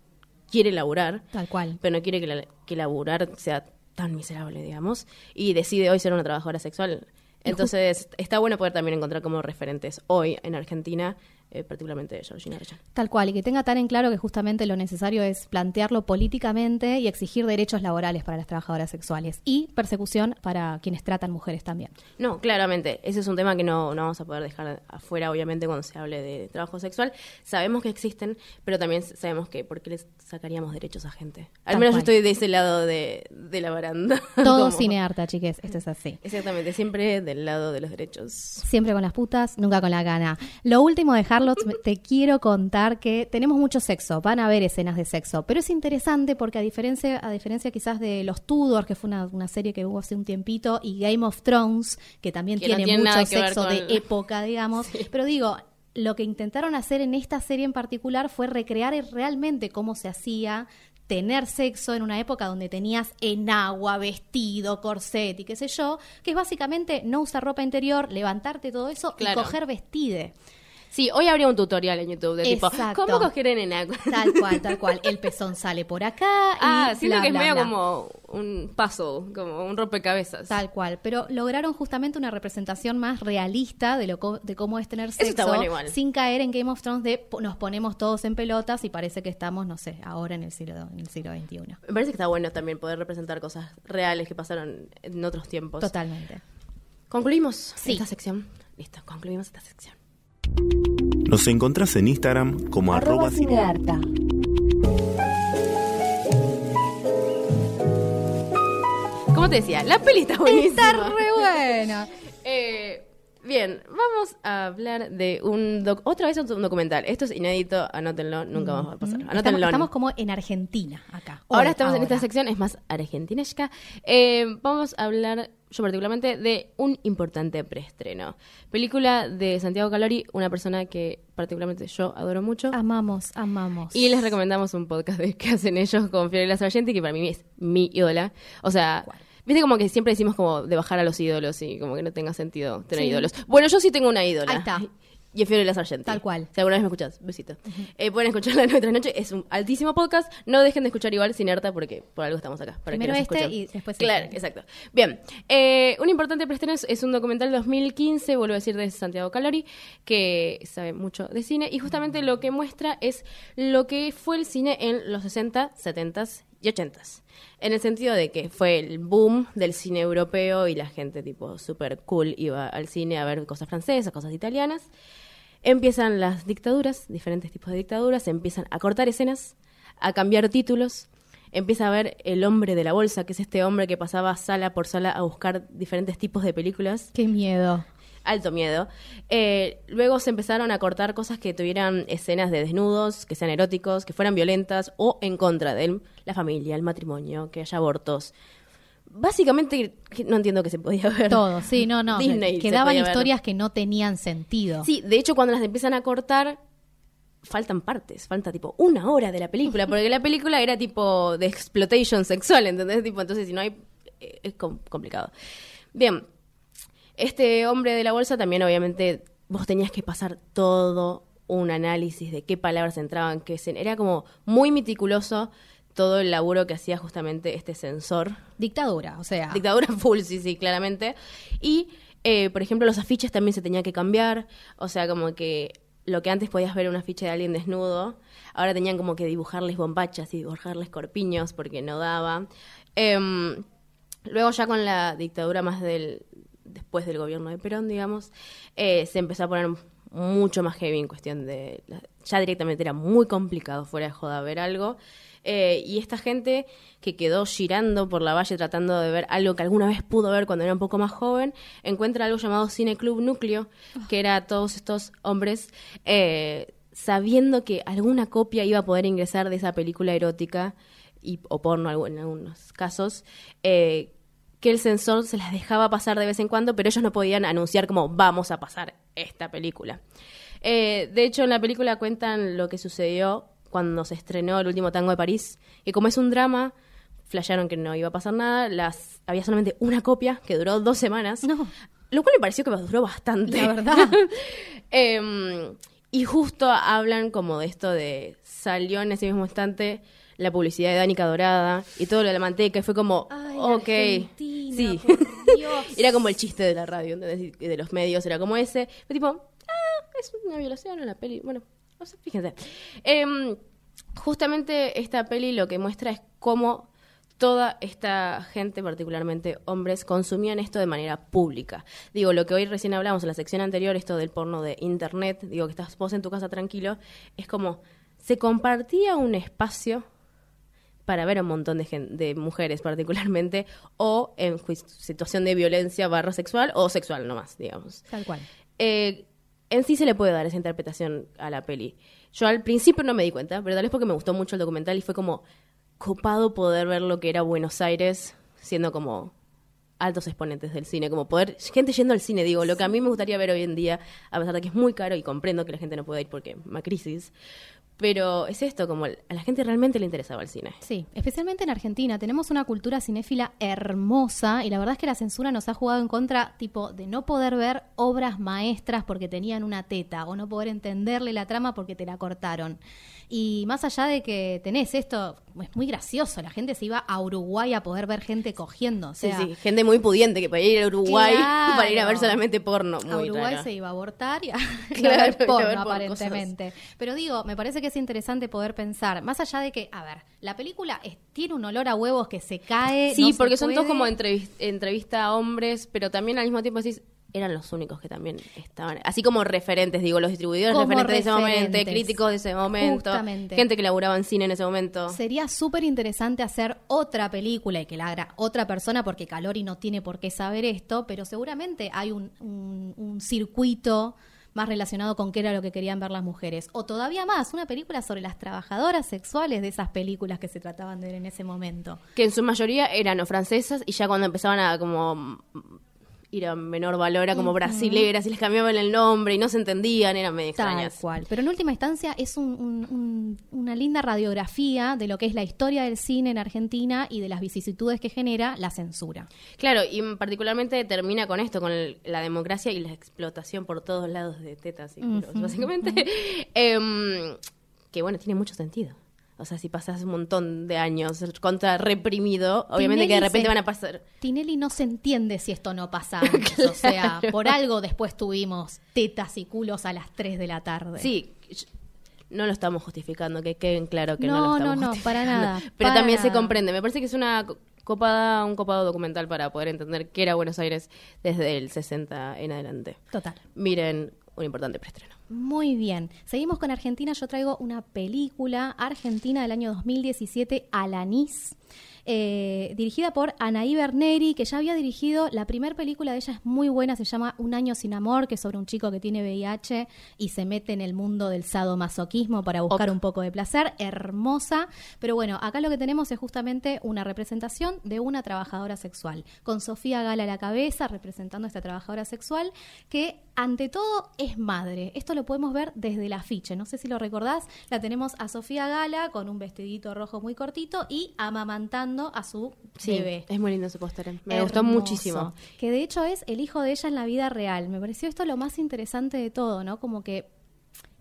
quiere laburar Tal cual. pero no quiere que, la- que laburar sea tan miserable, digamos, y decide hoy ser una trabajadora sexual. Entonces, está bueno poder también encontrar como referentes hoy en Argentina, eh, particularmente Georgina Arellano. Tal cual, y que tenga tan en claro que justamente lo necesario es plantearlo políticamente y exigir derechos laborales para las trabajadoras sexuales y persecución para quienes tratan mujeres también. No, claramente, ese es un tema que no, no vamos a poder dejar afuera, obviamente, cuando se hable de trabajo sexual. Sabemos que existen, pero también sabemos que por qué les sacaríamos derechos a gente. Al Tal menos cual. yo estoy de ese lado de, de la baranda. Todo Como- cinearta, chiques, esto es así. Exactamente, siempre del lado de los derechos. Siempre con las putas, nunca con la gana. Lo último de Harlots, te quiero contar que tenemos mucho sexo, van a haber escenas de sexo, pero es interesante porque a diferencia, a diferencia quizás de Los Tudors, que fue una, una serie que hubo hace un tiempito, y Game of Thrones, que también Que no tiene, mucho sexo de época, digamos, pero digo, lo que intentaron hacer en esta serie en particular fue recrear realmente cómo se hacía tener sexo en una época donde tenías enagua, vestido, corset y qué sé yo, que es básicamente no usar ropa interior, levantarte todo eso Claro. y coger vestide. Sí, hoy habría un tutorial en YouTube de tipo, Exacto. ¿cómo coger en enagua? Tal cual, tal cual. El pezón sale por acá. y Ah, siento bla, que es bla, medio bla. como un paso, como un rompecabezas. Tal cual, pero lograron justamente una representación más realista de lo co- de cómo es tener Eso sexo está bueno igual. sin caer en Game of Thrones de nos ponemos todos en pelotas y parece que estamos, no sé, ahora en el siglo en el siglo XXI. Me parece que está bueno también poder representar cosas reales que pasaron en otros tiempos. Totalmente. ¿Concluimos Sí. esta sección? Listo, concluimos esta sección. Nos encontrás en Instagram como arroba cinearta. Como te decía, la peli está buenísima. Está re buena. Eh, bien, vamos a hablar de un... doc- Otra vez un documental. Esto es inédito, anótenlo, nunca vamos a pasar. Estamos, Anótenlo. estamos como en Argentina acá. Ahora estamos en esta sección, es más argentinesca. Eh, vamos a hablar, yo particularmente, de un importante preestreno. Película de Santiago Calori, una persona que particularmente yo adoro mucho. Amamos, amamos. Y les recomendamos un podcast de que hacen ellos con Fiorella Sargenti, que para mí es mi ídola. O sea, viste como que siempre decimos como de bajar a los ídolos y como que no tenga sentido tener Sí. ídolos. Bueno, yo sí tengo una ídola. Ahí está. Y es Fiorella Sargenti. Tal cual. Si alguna vez me escuchás, besito. Eh, pueden escucharla en nuestra noche. Es un altísimo podcast. No dejen de escuchar igual sin harta porque por algo estamos acá. Para Primero que este escuchen. y después Claro, este. exacto. Bien. Eh, un importante preestreno es, es un documental 2015, vuelvo a decir, de Santiago Calori, que sabe mucho de cine. Y justamente lo que muestra es lo que fue el cine en los 60, 70 y 80 En el sentido de que fue el boom del cine europeo y la gente tipo súper cool iba al cine a ver cosas francesas, cosas italianas. Empiezan las dictaduras, diferentes tipos de dictaduras, empiezan a cortar escenas, a cambiar títulos, empieza a ver el hombre de la bolsa, que es este hombre que pasaba sala por sala a buscar diferentes tipos de películas. Qué miedo. Alto miedo. Eh, luego se empezaron a cortar cosas que tuvieran escenas de desnudos, que sean eróticos, que fueran violentas o en contra de la familia, el matrimonio, que haya abortos. Básicamente, no entiendo que se podía ver. Todo, sí, no, no. Disney Quedaban ver. historias que no tenían sentido. Sí, de hecho, cuando las empiezan a cortar, faltan partes, falta tipo una hora de la película, porque la película era tipo de exploitation sexual, ¿entendés? Tipo, entonces si no hay, eh, es com- complicado. Bien, este hombre de la bolsa también obviamente vos tenías que pasar todo un análisis de qué palabras entraban, qué escena. Era como muy meticuloso todo el laburo que hacía justamente este sensor. Dictadura, o sea. Dictadura full, sí, sí, claramente. Y, eh, por ejemplo, los afiches también se tenían que cambiar. O sea, como que lo que antes podías ver un afiche de alguien desnudo, ahora tenían como que dibujarles bombachas y dibujarles corpiños porque no daba. Em, luego ya con la dictadura más del después del gobierno de Perón, digamos, eh, se empezó a poner mucho más heavy en cuestión de... Ya directamente era muy complicado fuera de joda ver algo. Eh, y esta gente que quedó girando por la valle tratando de ver algo que alguna vez pudo ver cuando era un poco más joven, encuentra algo llamado Cine Club Núcleo, que era todos estos hombres eh, sabiendo que alguna copia iba a poder ingresar de esa película erótica y, o porno en algunos casos, que el censor se las dejaba pasar de vez en cuando, pero ellos no podían anunciar como vamos a pasar esta película. Eh, de hecho, en la película cuentan lo que sucedió cuando se estrenó el último tango de París, y como es un drama, flashearon que no iba a pasar nada, las había solamente una copia que duró dos semanas, lo cual me pareció que duró bastante. La verdad. Em, y justo hablan como de esto de salió en ese mismo instante la publicidad de Danica Dorada y todo lo de la manteca y fue como, ok, sí, era como el chiste de la radio, de los medios, era como ese, fue tipo, ah, es una violación en la peli, bueno, no sé, fíjense. Em, justamente esta peli lo que muestra es cómo toda esta gente, particularmente hombres, consumían esto de manera pública. Digo, lo que hoy recién hablamos en la sección anterior, esto del porno de internet, digo, que estás vos en tu casa tranquilo, es como se compartía un espacio para ver a un montón de, de mujeres particularmente, o en situación de violencia barra sexual, o sexual nomás, digamos. Tal cual. Eh, en sí se le puede dar esa interpretación a la peli. Yo al principio no me di cuenta, pero tal vez porque me gustó mucho el documental y fue como copado poder ver lo que era Buenos Aires siendo como altos exponentes del cine, como poder, gente yendo al cine, digo, lo que a mí me gustaría ver hoy en día, a pesar de que es muy caro y comprendo que la gente no pueda ir porque una crisis, pero es esto, como a la gente realmente le interesaba el cine. Sí, especialmente en Argentina. Tenemos una cultura cinéfila hermosa y la verdad es que la censura nos ha jugado en contra, tipo, de no poder ver obras maestras porque tenían una teta o no poder entenderle la trama porque te la cortaron. Y más allá de que tenés esto, es muy gracioso, la gente se iba a Uruguay a poder ver gente cogiendo. O Sí, sea, sí, gente muy pudiente que podía ir a Uruguay Claro. para ir a ver solamente porno. a Muy Uruguay raro. se iba a abortar y a, a Claro, ver a porno, ver por aparentemente. Pero digo, me parece que es interesante poder pensar, más allá de que, a ver, la película es- tiene un olor a huevos que se cae. Sí, no porque son todos como entrevis- entrevista a hombres, pero también al mismo tiempo decís, eran los únicos que también estaban, así como referentes, digo, los distribuidores Como referentes de ese momento, críticos de ese momento, Justamente. gente que laburaba en cine en ese momento. Sería súper interesante hacer otra película y que la haga otra persona, porque Calori no tiene por qué saber esto, pero seguramente hay un, un- un circuito más relacionado con qué era lo que querían ver las mujeres. O todavía más, una película sobre las trabajadoras sexuales de esas películas que se trataban de ver en ese momento. Que en su mayoría eran o francesas y ya cuando empezaban a como mm, ir a menor valor era como Ujú. brasileras y les cambiaban el nombre y no se entendían, eran medio Tal extrañas. cual. Pero en última instancia es un- un- un- una linda radiografía de lo que es la historia del cine en Argentina y de las vicisitudes que genera la censura. Claro, y particularmente termina con esto, con el- la democracia y la explotación por todos lados de tetas y culos, básicamente. Em, que bueno, tiene mucho sentido. O sea, si pasas un montón de años contra reprimido, obviamente que de repente se- van a pasar. Tinelli no se entiende si esto no pasa antes. O sea, por algo después tuvimos tetas y culos a las 3 de la tarde. Sí, no lo estamos justificando, que queden claro que no, No, lo estamos no, no, para justificando. nada, Pero para también se comprende. Me parece que es una co- copada, un copado documental para poder entender qué era Buenos Aires desde el 60 en adelante. Total. Miren, un importante preestreno. Muy bien. Seguimos con Argentina. Yo traigo una película argentina del año 2017, Alanis, eh, dirigida por Anaí Berneri, que ya había dirigido la primera película de ella, es muy buena, se llama Un año sin amor, que es sobre un chico que tiene VIH y se mete en el mundo del sadomasoquismo para buscar un poco de placer. Hermosa. Pero bueno, acá lo que tenemos es justamente una representación de una trabajadora sexual, con Sofía Gala a la cabeza, representando a esta trabajadora sexual, que ante todo es madre. Esto lo podemos ver desde el afiche. No sé si lo recordás. La tenemos a Sofía Gala con un vestidito rojo muy cortito y amamantando a su Sí, bebé. es muy lindo ese póster. Me gustó muchísimo. Que de hecho es el hijo de ella en la vida real. Me pareció esto lo más interesante de todo, ¿no? Como que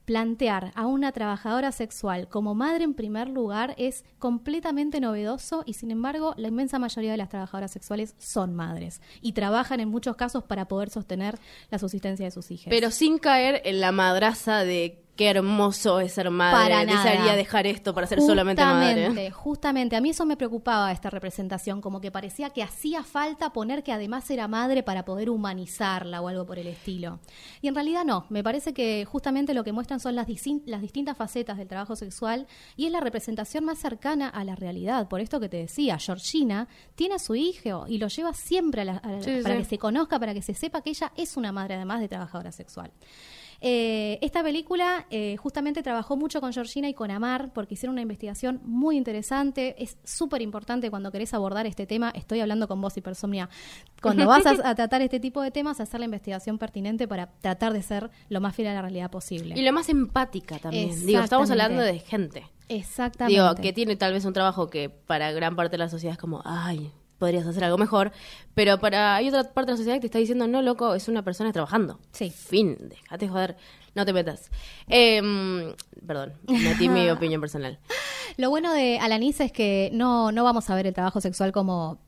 plantear a una trabajadora sexual como madre en primer lugar es completamente novedoso y sin embargo la inmensa mayoría de las trabajadoras sexuales son madres y trabajan en muchos casos para poder sostener la subsistencia de sus hijos. Pero sin caer en la madraza de qué hermoso es ser madre. Para nada. Desearía dejar esto para ser solamente Justamente, madre. Justamente, a mí eso me preocupaba esta representación, como que parecía que hacía falta poner que además era madre para poder humanizarla o algo por el estilo. Y en realidad no, me parece que justamente lo que muestran son las, distintas facetas del trabajo sexual y es la representación más cercana a la realidad. Por esto que te decía, Georgina tiene a su hijo y lo lleva siempre a la- a la- Sí, para sí. que se conozca, para que se sepa que ella es una madre además de trabajadora sexual. Eh, esta película eh, justamente trabajó mucho con Georgina y con Amar porque hicieron una investigación muy interesante. Es súper importante cuando querés abordar este tema. Estoy hablando con vos, Hipersomnia. Cuando vas a, a tratar este tipo de temas, hacer la investigación pertinente para tratar de ser lo más fiel a la realidad posible. Y lo más empática también. Digo, estamos hablando de gente. Exactamente. Digo, que tiene tal vez un trabajo que para gran parte de la sociedad es como, ay, podrías hacer algo mejor. Pero para hay otra parte de la sociedad que te está diciendo, no, loco, es una persona trabajando. Sí. Fin, déjate joder, no te metas. Em, perdón, metí mi opinión personal. Lo bueno de Alanis es que no, no vamos a ver el trabajo sexual como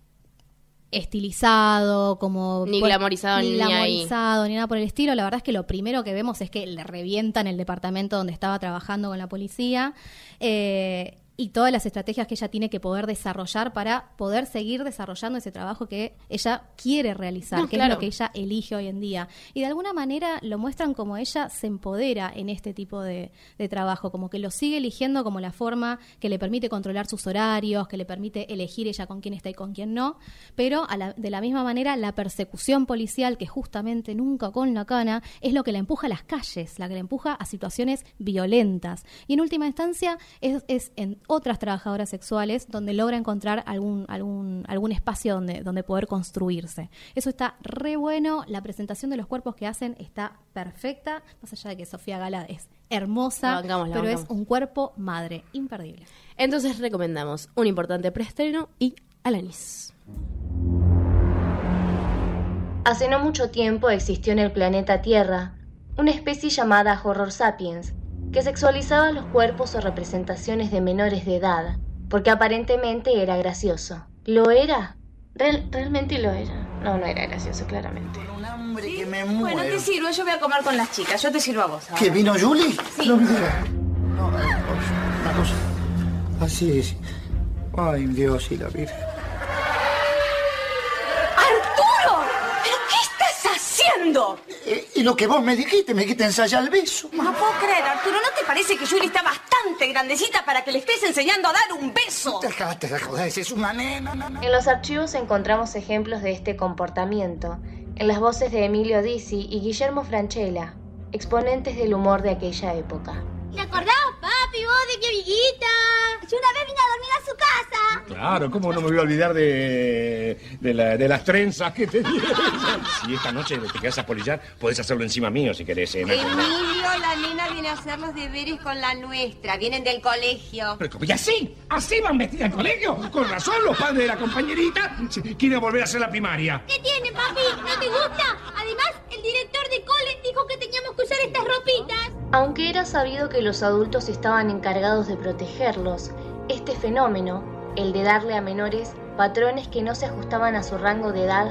estilizado, como Ni pues, glamorizado, ni ni ahí. glamorizado, ni nada por el estilo. La verdad es que lo primero que vemos es que le revientan el departamento donde estaba trabajando con la policía. eh, y todas las estrategias que ella tiene que poder desarrollar para poder seguir desarrollando ese trabajo que ella quiere realizar, No, que es lo que ella elige hoy en día. Y de alguna manera lo muestran como ella se empodera en este tipo de, de trabajo, como que lo sigue eligiendo como la forma que le permite controlar sus horarios, que le permite elegir ella con quién está y con quién no, pero a la- de la misma manera la persecución policial, que justamente nunca con la cana, es lo que la empuja a las calles, la que la empuja a situaciones violentas. Y en última instancia es, es en otras trabajadoras sexuales donde logra encontrar algún, algún, algún espacio donde, donde poder construirse. Eso está re bueno, la presentación de los cuerpos que hacen está perfecta, más allá de que Sofía Gala es hermosa, La bancamos, la pero es un cuerpo madre, imperdible. Entonces recomendamos un importante preestreno y Alanis. Hace no mucho tiempo existió en el planeta Tierra una especie llamada Horror Sapiens, que sexualizaba los cuerpos o representaciones de menores de edad, porque aparentemente era gracioso. ¿Lo era? Real- realmente lo era. No, no era gracioso, claramente. hambre que me Bueno, te sirvo, yo voy a comer con las chicas, yo te sirvo a vos. ahora. ¿Que vino Julie? Sí. No digas. No, eh, una cosa. Así es. Ay, Dios y la Virgen. Eh, y lo que vos me dijiste, me dijiste ensayar el beso. No puedo creer, Arturo, ¿no te parece que Julie está bastante grandecita para que le estés enseñando a dar un beso? Dejate de joder, es una nena. En los archivos encontramos ejemplos de este comportamiento, en las voces de Emilio Dizzi y Guillermo Franchella, exponentes del humor de aquella época. ¿Te acordás, papi, vos de mi amiguita? Yo una vez vine a dormir a su casa. Claro, ¿cómo no me voy a olvidar de, de, la- de las trenzas que te dieron? Si esta noche te quedas a polillar, podés hacerlo encima mío si querés. ¿eh? Emilio, la nena viene a hacer los deberes con la nuestra. Vienen del colegio. Pero, ¿Y así? ¿Así van vestidas al colegio? Con razón, los padres de la compañerita quieren volver a hacer la primaria. ¿Qué tiene, papi? ¿No te gusta? Además, el director de cole dijo que teníamos que usar estas ropitas. Aunque era sabido que los adultos estaban encargados de protegerlos, este fenómeno, el de darle a menores patrones que no se ajustaban a su rango de edad,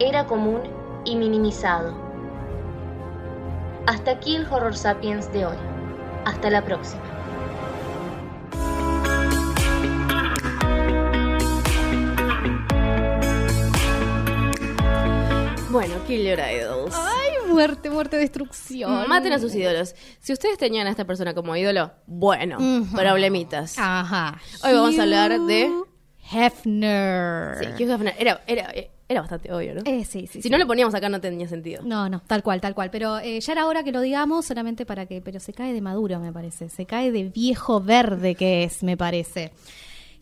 era común y minimizado. Hasta aquí el Horror Sapiens de hoy. Hasta la próxima. Bueno, Kill Your Idols. Muerte, muerte, destrucción. Maten a sus ídolos. Si ustedes tenían a esta persona como ídolo, bueno, Ujú. problemitas. Ajá. Hoy vamos a hablar de Hefner. Sí, Hugh Hefner. Era, era, era bastante obvio, ¿no? Eh, sí, sí. Si no lo poníamos acá no tenía sentido. No, no, tal cual, tal cual. Pero eh, ya era hora que lo digamos solamente para que... Pero se cae de maduro, me parece. Se cae de viejo verde que es, me parece.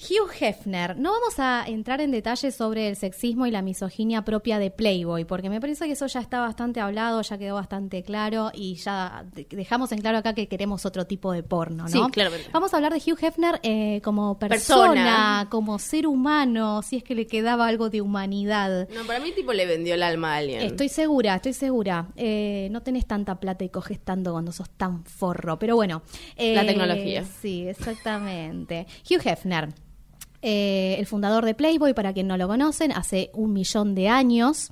Hugh Hefner, no vamos a entrar en detalles sobre el sexismo y la misoginia propia de Playboy, porque me parece que eso ya está bastante hablado, ya quedó bastante claro y ya de- dejamos en claro acá que queremos otro tipo de porno, ¿no? Sí, claramente. Vamos a hablar de Hugh Hefner eh, como persona, Persona. como ser humano, si es que le quedaba algo de humanidad. No, para mí tipo le vendió el alma a alguien. Estoy segura, estoy segura. Eh, no tenés tanta plata y coges tanto cuando sos tan forro. Pero bueno. eh, La tecnología. Sí, exactamente. Hugh Hefner. Eh, el fundador de Playboy, para quien no lo conocen, hace un millón de años.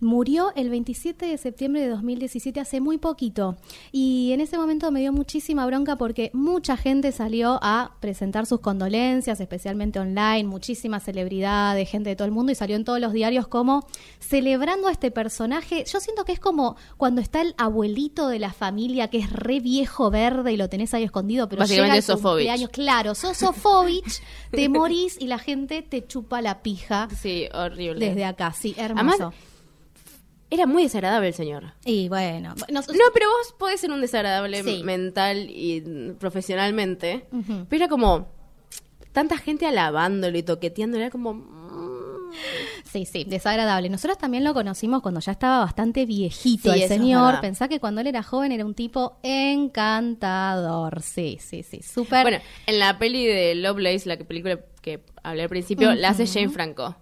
Murió el 27 de septiembre de 2017, hace muy poquito. Y en ese momento me dio muchísima bronca porque mucha gente salió a presentar sus condolencias, especialmente online, muchísimas celebridades, gente de todo el mundo, y salió en todos los diarios como celebrando a este personaje. Yo siento que es como cuando está el abuelito de la familia que es re viejo verde y lo tenés ahí escondido, pero Básicamente llega cumpleaños. Claro, sos Sofovich, te morís y la gente te chupa la pija. Sí, horrible. Desde acá, sí, hermoso. Además, era muy desagradable el señor. Y bueno, no, No, pero vos podés ser un desagradable Sí. mental y mm, profesionalmente. Pero era como tanta gente alabándolo y toqueteándolo. Era como. Sí, sí, desagradable. Nosotros también lo conocimos cuando ya estaba bastante viejito Sí, el señor. Pensá que cuando él era joven era un tipo encantador. Sí, sí, sí, súper. Bueno, en la peli de Lovelace, la que película que hablé al principio, la hace. Jane Franco.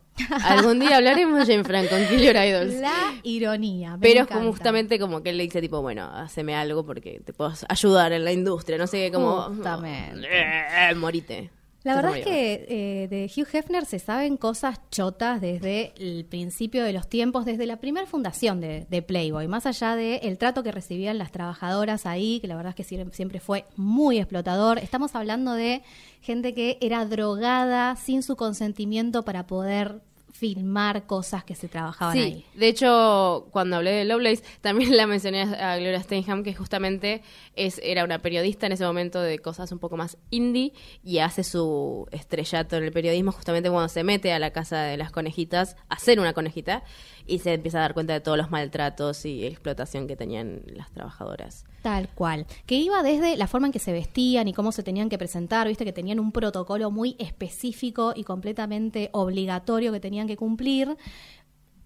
Algún día hablaremos de Jane Franco en Kill Your Idols. La ironía. me Pero es como justamente como que él le dice tipo, bueno, haceme algo porque te puedo ayudar en la industria, no sé qué, como... Justamente. Eh, morite. La verdad es que eh, de Hugh Hefner se saben cosas chotas desde el principio de los tiempos, desde la primera fundación de, de Playboy, más allá del el trato que recibían las trabajadoras ahí, que la verdad es que siempre fue muy explotador. Estamos hablando de gente que era drogada sin su consentimiento para poder filmar cosas que se trabajaban Sí, ahí. de hecho, cuando hablé de Lovelace, también la mencioné a Gloria Steinem, que justamente es, era una periodista en ese momento de cosas un poco más indie y hace su estrellato en el periodismo justamente cuando se mete a la casa de las conejitas a hacer una conejita y se empieza a dar cuenta de todos los maltratos y explotación que tenían las trabajadoras. Tal cual. Que iba desde la forma en que se vestían y cómo se tenían que presentar, viste que tenían un protocolo muy específico y completamente obligatorio que tenían que cumplir.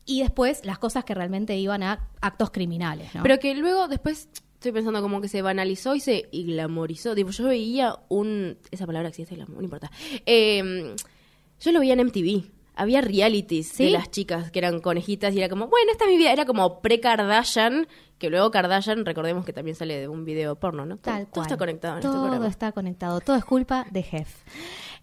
Y después las cosas que realmente iban a actos criminales. Pero que luego después estoy pensando como que se banalizó y se y glamorizó. Tipo, yo veía un... Esa palabra existe, no importa. Eh, yo lo veía en MTV. Había realities ¿Sí? de las chicas que eran conejitas y era como, bueno, esta es mi vida. Era como pre-Kardashian, que luego Kardashian, recordemos que también sale de un video porno, ¿no? Tal todo, todo cual. está conectado en este Todo está conectado, todo es culpa de Jeff.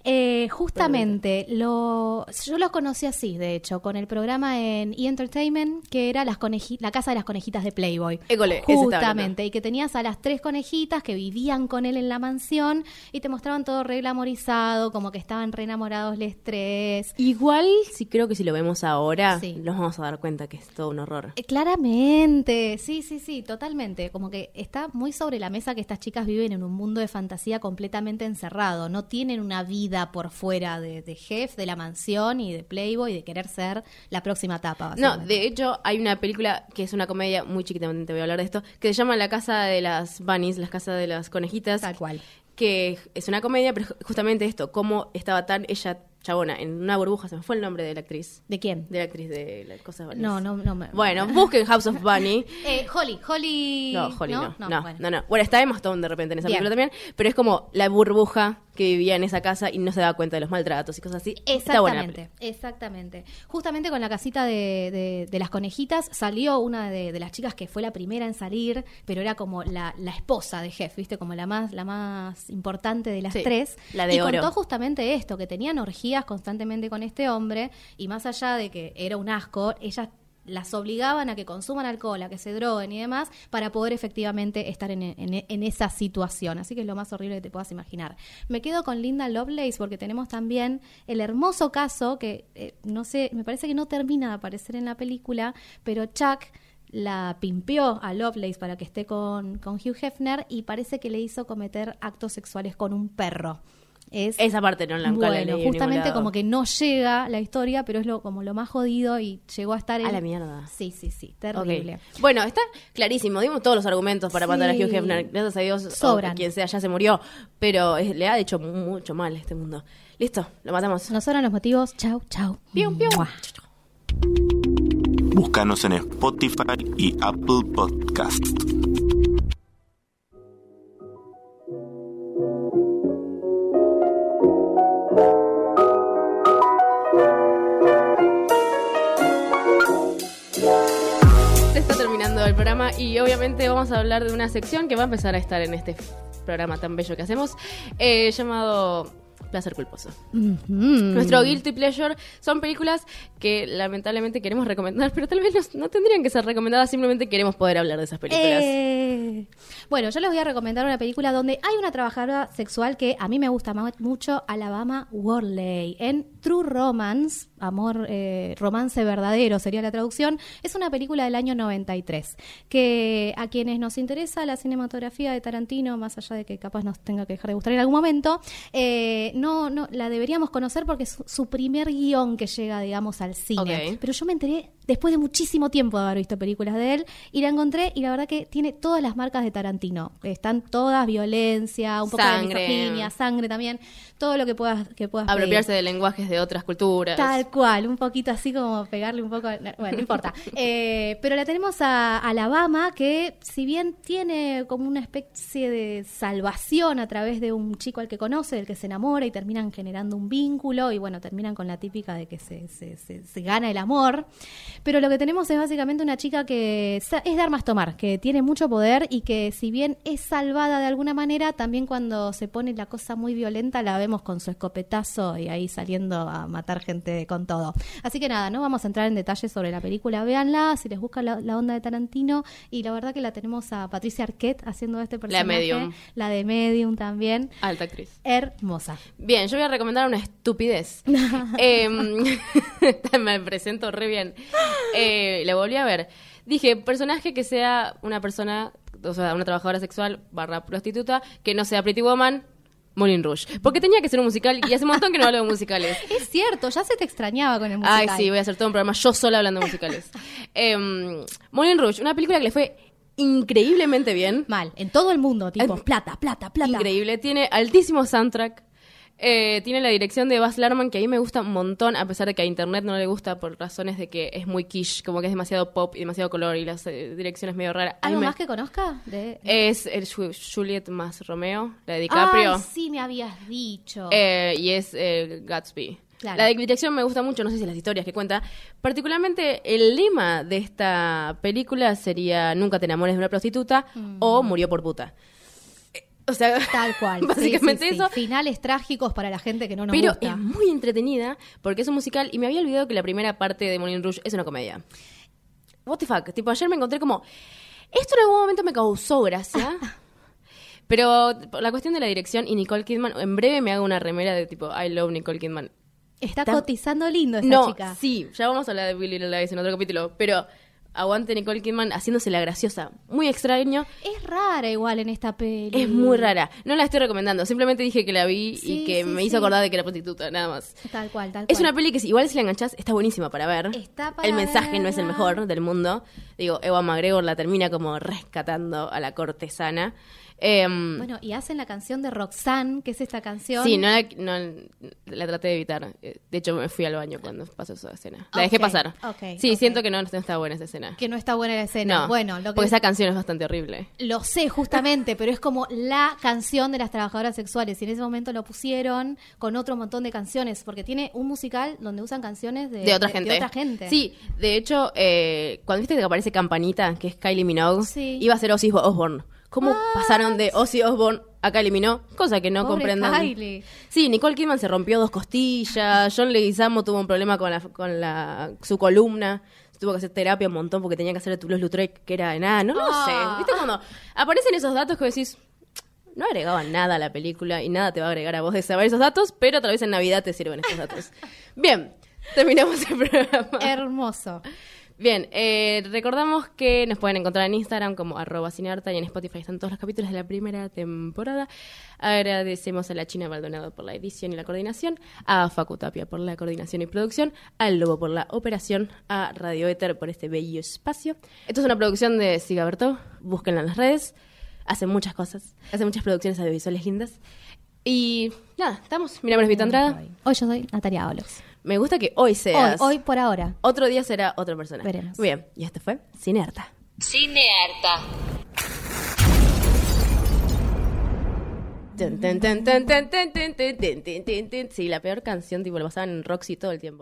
Eh, justamente, lo, yo los conocí así, de hecho, con el programa en E! Entertainment, que era las la casa de las conejitas de Playboy. École, Justamente, y que tenías a las tres conejitas que vivían con él en la mansión y te mostraban todo re glamorizado, como que estaban re enamorados les tres. Igual, sí creo que si lo vemos ahora, nos vamos a dar cuenta que es todo un horror. Eh, Claramente, sí, sí, sí, totalmente. Como que está muy sobre la mesa que estas chicas viven en un mundo de fantasía completamente encerrado. No tienen una vida por fuera de, de Jeff, de la mansión y de Playboy y de querer ser la próxima etapa. No, de hecho hay una película que es una comedia muy chiquitamente te voy a hablar de esto, que se llama La casa de las bunnies, las casas de las conejitas. Tal cual. Que es una comedia, pero justamente esto, cómo estaba tan ella chabona en una burbuja, se me fue el nombre de la actriz. ¿De quién? De la actriz de las cosas bunnies. No, no, no. me- Bueno, busquen House of Bunny. Eh, Holly, Holly. No, Holly no. No, no, bueno. no, Bueno, está Emma Stone de repente en esa Bien. película también, pero es como la burbuja que vivía en esa casa y no se daba cuenta de los maltratos y cosas así. Está buena la Exactamente, exactamente. Justamente con la casita de, de- de las conejitas salió una de, de las chicas que fue la primera en salir, pero era como la, la esposa de Jeff, ¿viste? Como la más, la más importante de las Sí, tres. la de y oro. contó justamente esto, que tenían orgías constantemente con este hombre y más allá de que era un asco, ellas las obligaban a que consuman alcohol, a que se droguen y demás, para poder efectivamente estar en, en- esa situación. Así que es lo más horrible que te puedas imaginar. Me quedo con Linda Lovelace porque tenemos también el hermoso caso que, eh, no sé, me parece que no termina de aparecer en la película, pero Chuck la pimpeó a Lovelace para que esté con, con Hugh Hefner y parece que le hizo cometer actos sexuales con un perro. Es Esa parte no la nunca bueno, justamente como que no llega la historia, pero es lo como lo más jodido y llegó a estar en A la mierda. Sí, sí, sí, terrible. Bueno, está clarísimo. Dimos todos los argumentos para Sí. matar a Hugh Hefner. Gracias a Dios, o Sobran. quien sea ya se murió. Pero es- le ha hecho mucho mal a este mundo. Listo, lo matamos. Nos sobran los motivos. Chau, chau. Pium, pium. Búscanos en Spotify y Apple Podcast. Terminando el programa y obviamente vamos a hablar de una sección que va a empezar a estar en este programa tan bello que hacemos, eh, llamado Placer Culposo. Ujú. Nuestro Guilty Pleasure son películas que lamentablemente queremos recomendar, pero tal vez no, no tendrían que ser recomendadas, simplemente queremos poder hablar de esas películas. Eh, Bueno, yo les voy a recomendar una película donde hay una trabajadora sexual que a mí me gusta mucho, Alabama Worley, en True Romance, amor, eh, romance verdadero sería la traducción. Es una película del año 93, que a quienes nos interesa la cinematografía de Tarantino, más allá de que capaz nos tenga que dejar de gustar en algún momento, eh, no, no, la deberíamos conocer porque es su, primer guion que llega, digamos, al cine. Pero yo me enteré después de muchísimo tiempo de haber visto películas de él y la encontré y la verdad que tiene todas las marcas de Tarantino. Están todas violencia, un poco Sangre. de misoginia, sangre también, todo lo que puedas que puedas pedir. Apropiarse de lenguajes de otras culturas. Tal cual, un poquito así como pegarle un poco. Bueno, no importa. Eh, pero la tenemos a Alabama, que si bien tiene como una especie de salvación a través de un chico al que conoce, del que se enamora y terminan generando un vínculo, y bueno, terminan con la típica de que se, se, se- se gana el amor. Pero lo que tenemos es básicamente una chica que es dar más tomar, que tiene mucho poder y que si bien es salvada de alguna manera, también cuando se pone la cosa muy violenta la vemos con su escopetazo y ahí saliendo a matar gente con todo. Así que nada, no vamos a entrar en detalles sobre la película, véanla, si les busca la, la onda de Tarantino y la verdad que la tenemos a Patricia Arquette haciendo este personaje, Medium. la de Medium también, Alta actriz. hermosa. Bien, yo voy a recomendar una estupidez. Em, me presento re bien. Eh, la volví a ver. Dije, personaje que sea una persona, o sea, una trabajadora sexual barra prostituta, que no sea Pretty Woman, Moulin Rouge. Porque tenía que ser un musical y hace un montón que no hablo de musicales. Es cierto, ya se te extrañaba con el musical. Ay, sí, voy a hacer todo un programa yo sola hablando de musicales. Em, Moulin Rouge, una película que le fue increíblemente bien. Mal, en todo el mundo, tipo, Eh, plata, plata, plata. Increíble, tiene altísimo soundtrack. Eh, tiene la dirección de Baz Luhrmann, que a mí me gusta un montón, a pesar de que a internet no le gusta por razones de que es muy quiche, como que es demasiado pop y demasiado color y las eh, direcciones medio raras. ¿Algo me- más que conozca? De... Es el Ju- Juliet más Romeo, la de DiCaprio. Ay, sí, me habías dicho. Eh, y es eh, Gatsby. Claro. La dirección me gusta mucho, no sé si las historias que cuenta. Particularmente el lema de esta película sería Nunca te enamores de una prostituta o Murió por puta. O sea, Tal cual. básicamente Sí, sí, sí. eso. Finales trágicos para la gente que no nos Pero gusta. es muy entretenida porque es un musical y me había olvidado que la primera parte de Moulin Rouge es una comedia. What the fuck? Tipo, ayer me encontré como. Esto en algún momento me causó gracia. pero la cuestión de la dirección y Nicole Kidman, en breve me hago una remera de tipo I love Nicole Kidman. Está Está- cotizando lindo esa no, chica. sí, ya vamos a hablar de Billy Little Lies en otro capítulo, pero aguante Nicole Kidman haciéndose la graciosa. Muy extraño. Es rara igual en esta peli. Es muy rara. No la estoy recomendando, simplemente dije que la vi Sí, y que sí, me sí. hizo acordar de que era prostituta, nada más. Tal cual, tal cual. Es una peli que si- igual si la enganchás está buenísima para ver. Está para el mensaje no es el mejor del mundo. Digo, Ewan McGregor la termina como rescatando a la cortesana. Em, Bueno, y hacen la canción de Roxanne, que es esta canción. sí, no la, no la traté de evitar. Eh, De hecho, me fui al baño cuando pasó esa escena. La dejé Ok, pasar. ok, sí, siento que no, no está buena esa escena. Que no está buena la escena. No, Bueno, lo que porque esa canción es bastante horrible. Lo sé, justamente, pero es como la canción de las trabajadoras sexuales. Y en ese momento lo pusieron con otro montón de canciones, porque tiene un musical donde usan canciones de, De otra gente. de otra gente. Sí, de hecho, eh, cuando viste que aparece Campanita, que es Kylie Minogue, Sí. iba a ser Ozzy Osbourne. ¿Cómo pasaron de Ozzy Osbourne a Kylie Minogue? Cosa que no comprendan. Sí, Nicole Kidman se rompió dos costillas, John Leguizamo tuvo un problema con la, con la su columna, tuvo que hacer terapia un montón porque tenía que hacer el Toulouse-Lautrec, que era nada, no lo Ah. sé. ¿Viste cuando aparecen esos datos que decís, no agregaban nada a la película y nada te va a agregar a vos de saber esos datos, pero tal vez en Navidad te sirven estos datos. Bien, terminamos el programa. Hermoso. Bien, eh, recordamos que nos pueden encontrar en Instagram como arroba cinearta y en Spotify están todos los capítulos de la primera temporada. Agradecemos a la China Maldonado por la edición y la coordinación, a Facu Tapia por la coordinación y producción, al Lobo por la operación, a Radio Éter por este bello espacio. Esto es una producción de Sigaberto, búsquenla en las redes, hace muchas cosas, hace muchas producciones audiovisuales lindas. Y nada, estamos. Mi nombre es Vito Andrada. Hoy yo soy Natalia Ábalos. Me gusta que hoy seas. Hoy, por ahora. Otro día será otra persona. Muy bien, y este fue Cinearta. Cinearta. Sí, la peor canción, tipo, la pasaban en Roxy todo el tiempo.